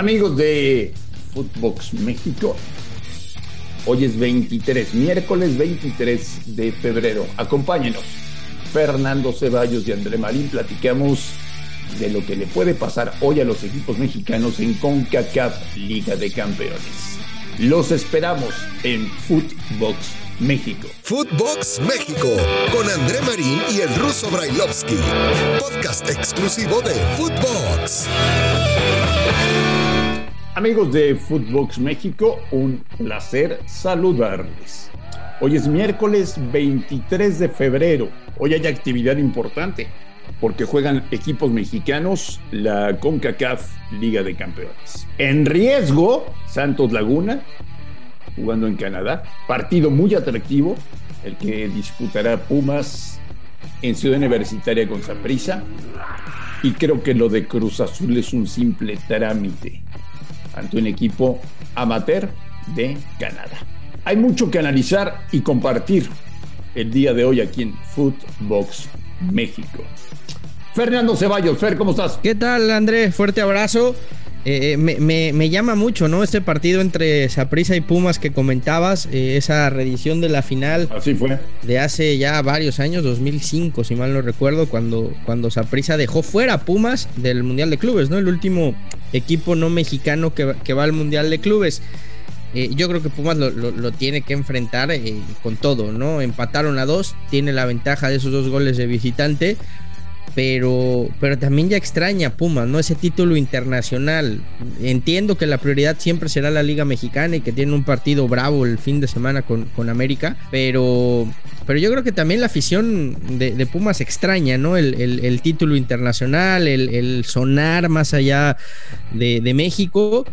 Amigos de Footbox México, hoy es 23, miércoles 23 de febrero. Acompáñenos. Fernando Ceballos y André Marín platicamos de lo que le puede pasar hoy a los equipos mexicanos en CONCACAF Liga de Campeones. Los esperamos en Footbox México. Footbox México con André Marín y el ruso Brailovsky. Podcast exclusivo de Footbox. Amigos de Footbox México, un placer saludarles. Hoy es miércoles 23 de febrero. Hoy hay actividad importante porque juegan equipos mexicanos la CONCACAF Liga de Campeones. En riesgo, Santos Laguna, jugando en Canadá. Partido muy atractivo, el que disputará Pumas en Ciudad Universitaria con Saprissa. Y creo que lo de Cruz Azul es un simple trámite ante un equipo amateur de Canadá. Hay mucho que analizar y compartir el día de hoy aquí en Footbox México. Fernando Ceballos, Fer, ¿cómo estás? ¿Qué tal, André? Fuerte abrazo. Eh, me, llama mucho, ¿no? Este partido entre Saprissa y Pumas que comentabas, eh, esa reedición de la final. Así fue. De hace ya varios años, 2005, si mal no recuerdo, cuando, cuando Saprissa dejó fuera a Pumas del Mundial de Clubes, ¿no? El último equipo no mexicano que, va al Mundial de Clubes. Eh, yo creo que Pumas lo, tiene que enfrentar con todo, ¿no? Empataron a dos, tiene la ventaja de esos dos goles de visitante pero, pero también ya extraña Pumas, ¿no? Ese título internacional. Entiendo que la prioridad siempre será la Liga Mexicana y que tiene un partido bravo el fin de semana con, América, pero, pero yo creo que también la afición de, Pumas extraña, ¿no? El, título internacional, el, sonar más allá de, de México.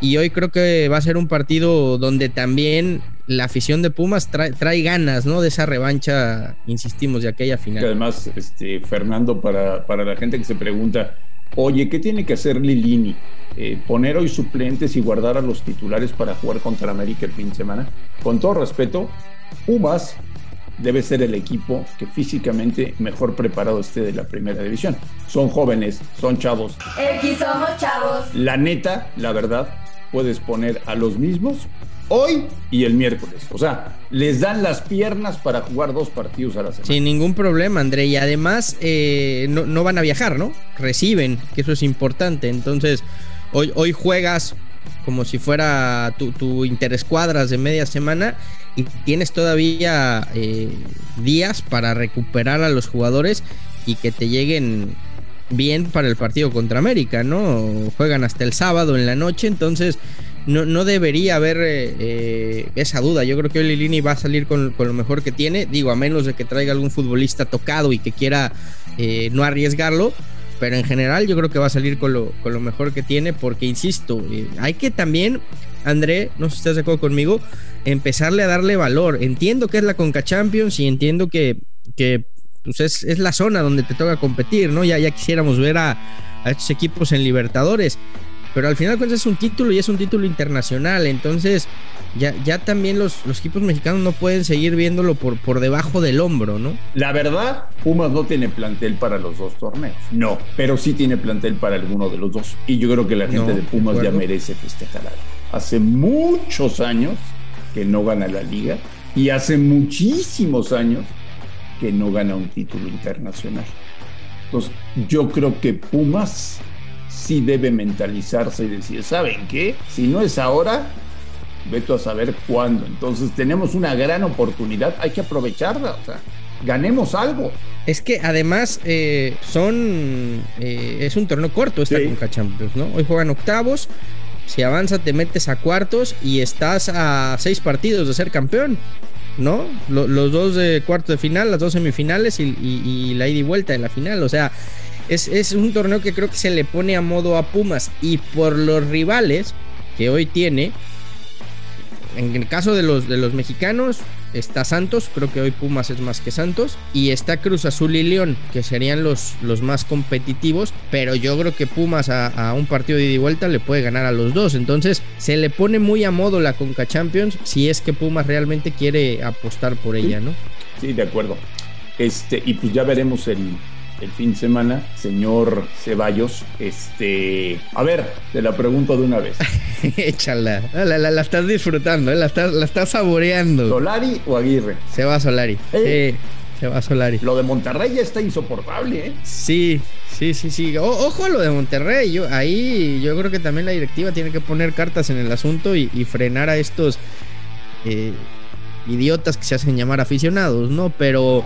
Y hoy creo que va a ser un partido donde también la afición de Pumas trae, ganas, ¿no? De esa revancha, insistimos, de aquella final. además, este, Fernando, para, para la gente que se pregunta, oye, ¿qué tiene que hacer Lilini? Eh, ¿Poner hoy suplentes y guardar a los titulares para jugar contra América el fin de semana? Con todo respeto, Pumas debe ser el equipo que físicamente mejor preparado esté de la primera división. Son jóvenes, son chavos. Aquí somos chavos. La neta, la verdad, puedes poner a los mismos hoy y el miércoles. O sea, les dan las piernas para jugar dos partidos a la semana. Sin ningún problema, André. Y además eh, no, van a viajar, ¿no? Reciben, que eso es importante. Entonces, hoy, hoy juegas como si fuera tu, tu interescuadras de media semana y tienes todavía eh, días para recuperar a los jugadores y que te lleguen bien para el partido contra América, ¿no? Juegan hasta el sábado en la noche, entonces no, no debería haber eh, eh, esa duda. Yo creo que Lilini va a salir con, lo mejor que tiene, digo, a menos de que traiga algún futbolista tocado y que quiera eh, no arriesgarlo. Pero en general yo creo que va a salir con lo, con lo mejor que tiene porque, insisto, hay que también, André, no sé si estás de acuerdo conmigo, empezarle a darle valor. Entiendo que es la Conca Champions y entiendo que, que pues es, es, la zona donde te toca competir, ¿no? Ya, ya quisiéramos ver a, a estos equipos en Libertadores pero al final cuentas es un título y es un título internacional, entonces ya, ya también los, los equipos mexicanos no pueden seguir viéndolo por, por debajo del hombro, ¿no? La verdad, Pumas no tiene plantel para los dos torneos, no, pero sí tiene plantel para alguno de los dos, y yo creo que la gente de Pumas ya merece festejar algo. Hace muchos años que no gana la liga y hace muchísimos años que no gana un título internacional. Entonces, yo creo que Pumas sí debe mentalizarse y decir, ¿saben qué? Si no es ahora, veto a saber cuándo. Entonces tenemos una gran oportunidad, hay que aprovecharla, o sea, ganemos algo. Es que además eh, son eh, es un torneo corto esta sí. Conca Champions, ¿no? Hoy juegan octavos, si avanza te metes a cuartos y estás a seis partidos de ser campeón. ¿No? los dos de cuarto de final, las dos semifinales y, y la ida y vuelta de la final. O sea, es, un torneo que creo que se le pone a modo a Pumas. Y por los rivales que hoy tiene, en el caso de los, de los mexicanos, está Santos, creo que hoy Pumas es más que Santos, y está Cruz Azul y León, que serían los, los más competitivos, pero yo creo que Pumas a, un partido de ida y vuelta le puede ganar a los dos, entonces se le pone muy a modo la Conca Champions si es que Pumas realmente quiere apostar por ella, ¿no? Sí, de acuerdo. Este, y pues ya veremos el, el fin de semana, señor Ceballos. Este, a ver, te la pregunto de una vez. Échala, la, la, estás disfrutando, ¿eh? la, estás, la estás saboreando. ¿Solari o Aguirre? Se va Solari. ¿Eh? Sí, se va Solari. Lo de Monterrey ya está insoportable, ¿eh? Sí, sí, sí, sí. ojo a lo de Monterrey. Yo, ahí yo creo que también la directiva tiene que poner cartas en el asunto y, frenar a estos eh, idiotas que se hacen llamar aficionados, ¿no? Pero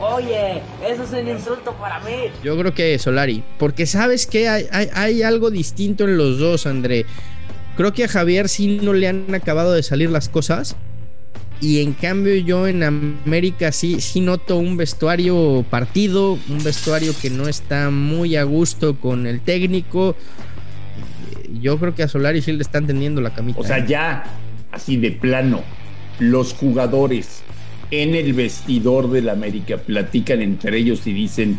Oye, eso es un insulto para mí. Yo creo que Solari, porque sabes que hay, algo distinto en los dos, André. Creo que a Javier sí no le han acabado de salir las cosas. Y en cambio yo en América sí, sí noto un vestuario partido, un vestuario que no está muy a gusto con el técnico. Yo creo que a Solari sí le están tendiendo la camita. O sea, ¿eh? ya así de plano, los jugadores en el vestidor del América platican entre ellos y dicen,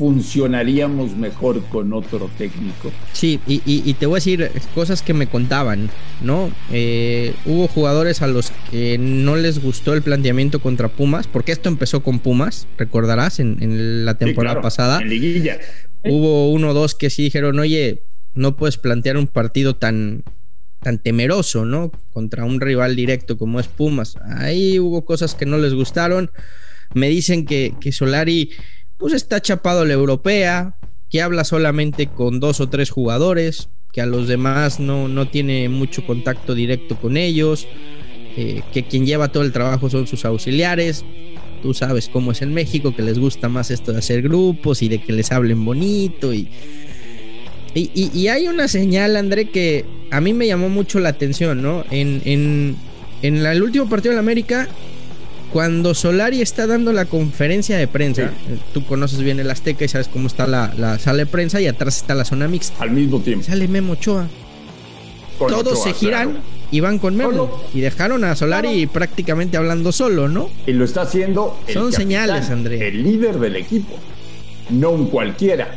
funcionaríamos mejor con otro técnico. Sí, y, te voy a decir cosas que me contaban, ¿no? Eh, hubo jugadores a los que no les gustó el planteamiento contra Pumas, porque esto empezó con Pumas, recordarás, en, la temporada pasada. En liguilla. Hubo uno o dos que sí dijeron, oye, no puedes plantear un partido tan, tan temeroso, ¿no? Contra un rival directo como es Pumas. Ahí hubo cosas que no les gustaron. Me dicen que, que Solari, pues está chapado a la europea, que habla solamente con dos o tres jugadores, que a los demás no, no tiene mucho contacto directo con ellos, eh, que quien lleva todo el trabajo son sus auxiliares. Tú sabes cómo es en México, que les gusta más esto de hacer grupos y de que les hablen bonito y y, hay una señal, André, que a mí me llamó mucho la atención, ¿no? En, en, el último partido de la América, cuando Solari está dando la conferencia de prensa, eh, tú conoces bien el Azteca y sabes cómo está la, sala de prensa y atrás está la zona mixta. Al mismo tiempo. Sale Memo Ochoa. Todos se giran y van con Memo. Y dejaron a Solari prácticamente hablando solo, ¿no? Y lo está haciendo. Son señales, André. El líder del equipo. No un cualquiera.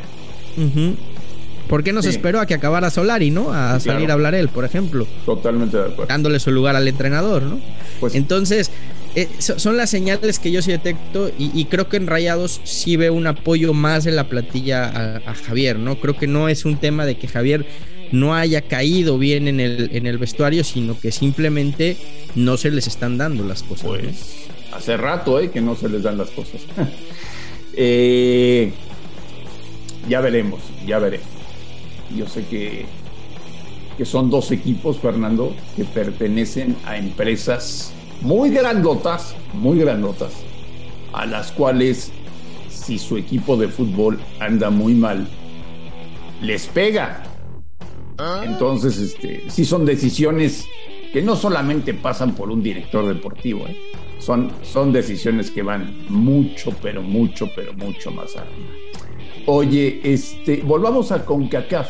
¿Por qué no se esperó a que acabara Solari, no? A salir a hablar él, por ejemplo. Totalmente de acuerdo. Dándole su lugar al entrenador, ¿no? Pues, Entonces, eh, son las señales que yo sí detecto y, creo que en Rayados sí veo un apoyo más de la platilla a, Javier, ¿no? Creo que no es un tema de que Javier no haya caído bien en el, en el vestuario, sino que simplemente no se les están dando las cosas. Pues hace rato, ¿eh? Que no se les dan las cosas. eh, ya veremos, ya veremos. Yo sé que, que son dos equipos, Fernando, que pertenecen a empresas muy grandotas, muy grandotas, a las cuales si su equipo de fútbol anda muy mal, les pega. Entonces, este, sí son decisiones que no solamente pasan por un director deportivo, ¿eh? son, son decisiones que van mucho, pero mucho, pero mucho más arriba. Oye, este, volvamos a CONCACAF.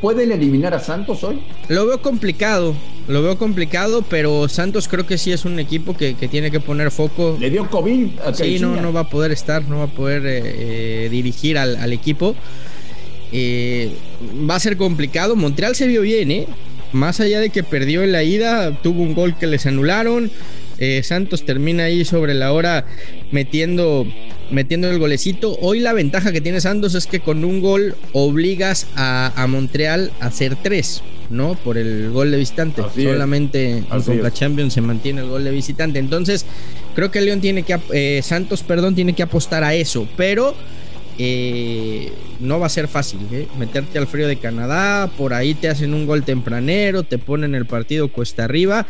¿Pueden eliminar a Santos hoy? Lo veo complicado, lo veo complicado, pero Santos creo que sí es un equipo que, tiene que poner foco. Le dio COVID a Sí, no, no va a poder estar, no va a poder eh, eh, dirigir al, equipo. Eh, va a ser complicado. Montreal se vio bien, ¿eh? Más allá de que perdió en la ida, tuvo un gol que les anularon. Santos termina ahí sobre la hora metiendo metiendo el golecito. Hoy la ventaja que tiene Santos es que con un gol obligas a, Montreal a hacer tres, ¿no? Por el gol de visitante. Solamente en Conca Champions se mantiene el gol de visitante. Entonces, creo que León tiene que, eh, Santos, perdón, tiene que apostar a eso. Pero eh, no va a ser fácil, ¿eh? Meterte al frío de Canadá, por ahí te hacen un gol tempranero, te ponen el partido cuesta arriba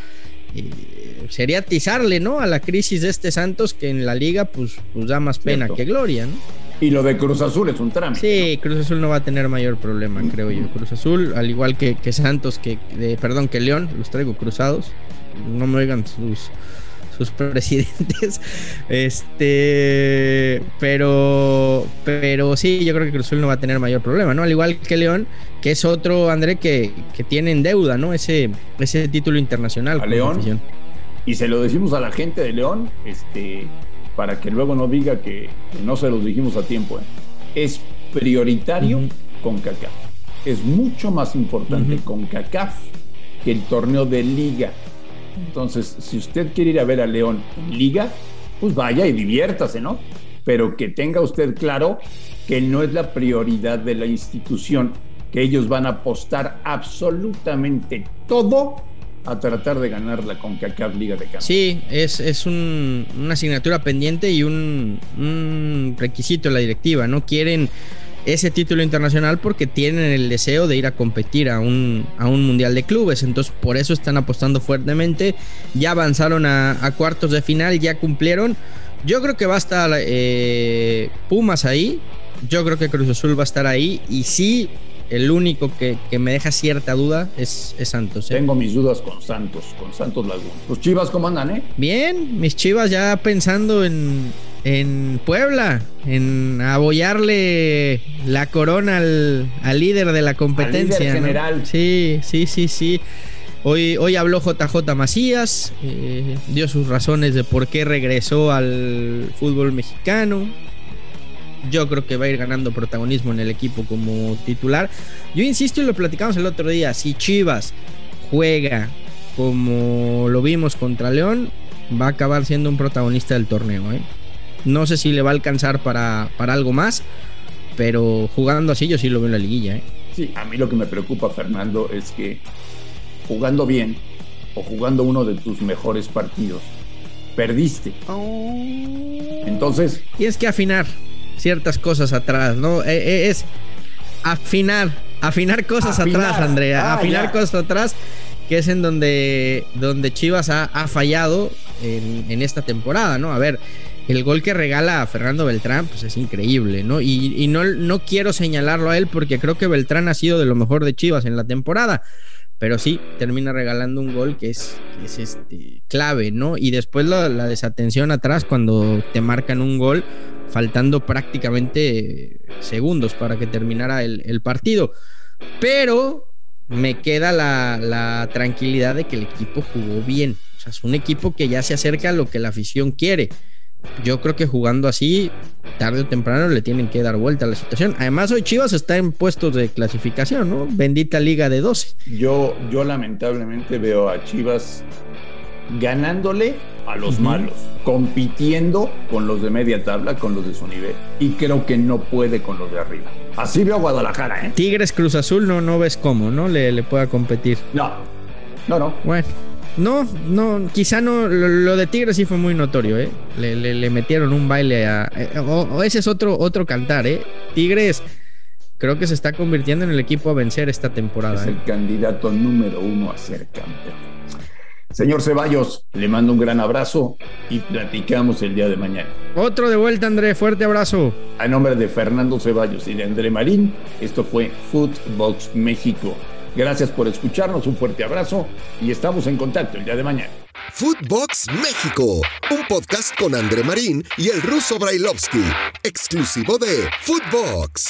sería atizarle, ¿no? A la crisis de este Santos que en la liga pues, pues da más pena que gloria, ¿no? Y lo de Cruz Azul es un trámite. Sí, Cruz Azul no va a tener mayor problema, creo yo. Cruz Azul, al igual que, que Santos, que, perdón, que León, los traigo cruzados. No me oigan sus, sus presidentes. Este, pero, pero sí, yo creo que Cruz Azul no va a tener mayor problema, ¿no? Al igual que León, que es otro, André, que, que tiene en deuda, ¿no? Ese, ese título internacional. A León. Y se lo decimos a la gente de León, este, para que luego no diga que, no se los dijimos a tiempo. ¿eh? Es prioritario con CACAF. Es mucho más importante con CACAF que el torneo de liga entonces, si usted quiere ir a ver a León en liga, pues vaya y diviértase, ¿no? pero que tenga usted claro que no es la prioridad de la institución, que ellos van a apostar absolutamente todo a tratar de ganar la CONCACAF Liga de Campeones. Sí, es, es un, una asignatura pendiente y un, requisito de la directiva. No quieren ese título internacional porque tienen el deseo de ir a competir a un, a un mundial de clubes. Entonces, por eso están apostando fuertemente. Ya avanzaron a, a cuartos de final, ya cumplieron. Yo creo que va a estar eh, Pumas ahí. Yo creo que Cruz Azul va a estar ahí. Y sí, el único que, que me deja cierta duda es, es Santos. ¿eh? Tengo mis dudas con Santos, con Santos Laguna. ¿Los Chivas cómo andan, eh? Bien, mis Chivas ya pensando en, en Puebla, en abollarle la corona al, al líder de la competencia. Al líder ¿no? general. Sí, sí, sí, sí. Hoy, hoy habló JJ Macías, eh, dio sus razones de por qué regresó al fútbol mexicano. Yo creo que va a ir ganando protagonismo en el equipo como titular. Yo insisto y lo platicamos el otro día, si Chivas juega como lo vimos contra León, va a acabar siendo un protagonista del torneo. ¿eh? No sé si le va a alcanzar para, para algo más, pero jugando así yo sí lo veo en la liguilla. ¿eh? Sí, a mí lo que me preocupa, Fernando, es que jugando bien o jugando uno de tus mejores partidos, perdiste. Entonces, Tienes que afinar ciertas cosas atrás, ¿no? Eh, eh, es afinar, afinar cosas Afinar. atrás, Andrea. Ah, afinar ya. cosas atrás, que es en donde, donde Chivas ha, ha fallado en, en esta temporada, ¿no? A ver, el gol que regala a Fernando Beltrán, pues es increíble, ¿no? Y, no, no quiero señalarlo a él porque creo que Beltrán ha sido de lo mejor de Chivas en la temporada. Pero sí, termina regalando un gol que es, es este, clave, ¿no? Y después la, la desatención atrás cuando te marcan un gol, faltando prácticamente segundos para que terminara el, el partido. Pero me queda la, la tranquilidad de que el equipo jugó bien. O sea, es un equipo que ya se acerca a lo que la afición quiere. Yo creo que jugando así, tarde o temprano le tienen que dar vuelta a la situación. Además, hoy Chivas está en puestos de clasificación, ¿no? Bendita liga de 12. yo, yo lamentablemente veo a Chivas ganándole a los malos, compitiendo con los de media tabla, con los de su nivel. Y creo que no puede con los de arriba. Así veo a Guadalajara, ¿eh? Tigres Cruz Azul no, no ves cómo, ¿no? Le, le pueda competir. No, no, no. Bueno, no, no, quizá no. Lo, lo de Tigres sí fue muy notorio, ¿eh? Le, le- le metieron un baile a. eh, o, o ese es otro, otro cantar, ¿eh? Tigres creo que se está convirtiendo en el equipo a vencer esta temporada. Es ¿eh? el candidato número uno a ser campeón. Señor Ceballos, le mando un gran abrazo y platicamos el día de mañana. Otro de vuelta, André. Fuerte abrazo. A nombre de Fernando Ceballos y de André Marín, esto fue Footbox México. Gracias por escucharnos, un fuerte abrazo y estamos en contacto el día de mañana. Footbox México, un podcast con André Marín y el ruso Brailovsky, exclusivo de Footbox.